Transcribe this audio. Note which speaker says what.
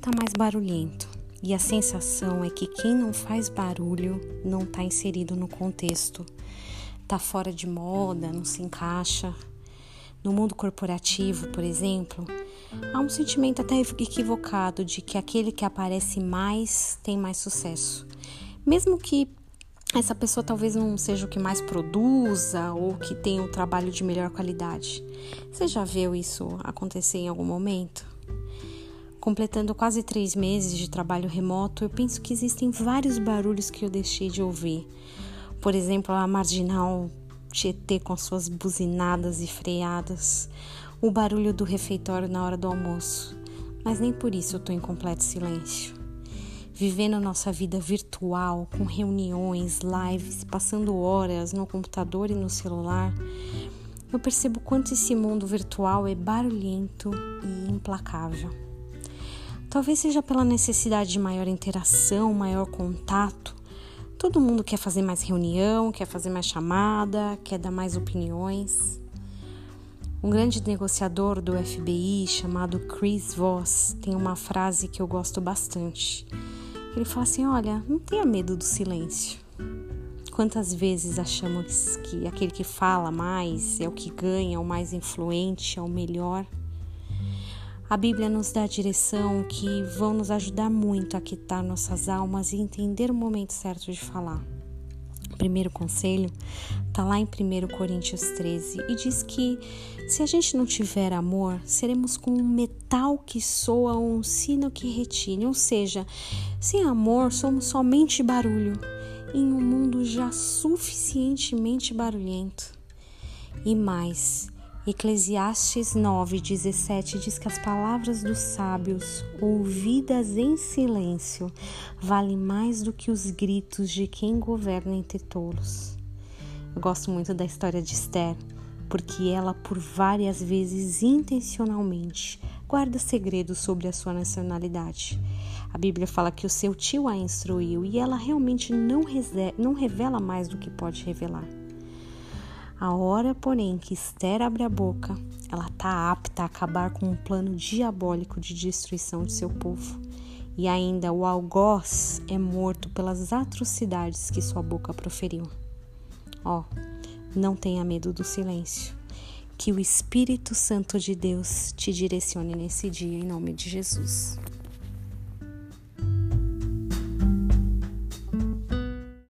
Speaker 1: tá mais barulhento. E a sensação é que quem não faz barulho não está inserido no contexto, está fora de moda, não se encaixa. No mundo corporativo, por exemplo, há um sentimento até equivocado de que aquele que aparece mais tem mais sucesso. Mesmo que essa pessoa talvez não seja o que mais produza ou que tenha um trabalho de melhor qualidade. Você já viu isso acontecer em algum momento? Completando quase três meses de trabalho remoto, eu penso que existem vários barulhos que eu deixei de ouvir. Por exemplo, a marginal Tietê com suas buzinadas e freadas, o barulho do refeitório na hora do almoço. Mas nem por isso eu estou em completo silêncio vivendo nossa vida virtual, com reuniões, lives, passando horas no computador e no celular, eu percebo quanto esse mundo virtual é barulhento e implacável. Talvez seja pela necessidade de maior interação, maior contato. Todo mundo quer fazer mais reunião, quer fazer mais chamada, quer dar mais opiniões. Um grande negociador do FBI chamado Chris Voss tem uma frase que eu gosto bastante. Ele fala assim: olha, não tenha medo do silêncio. Quantas vezes achamos que aquele que fala mais é o que ganha, é o mais influente, é o melhor? A Bíblia nos dá direção que vão nos ajudar muito a quitar nossas almas e entender o momento certo de falar. O primeiro conselho está lá em 1 Coríntios 13 e diz que se a gente não tiver amor, seremos como um metal que soa ou um sino que retine, ou seja, sem amor somos somente barulho em um mundo já suficientemente barulhento. E mais, Eclesiastes 9:17 diz que as palavras dos sábios, ouvidas em silêncio, valem mais do que os gritos de quem governa entre tolos. Eu gosto muito da história de Esther, porque ela, por várias vezes intencionalmente, guarda segredos sobre a sua nacionalidade. A Bíblia fala que o seu tio a instruiu e ela realmente não, não revela mais do que pode revelar. A hora, porém, que Esther abre a boca, ela está apta a acabar com um plano diabólico de destruição de seu povo. E ainda o algoz é morto pelas atrocidades que sua boca proferiu. Ó, oh, não tenha medo do silêncio. Que o Espírito Santo de Deus te direcione nesse dia, em nome de Jesus.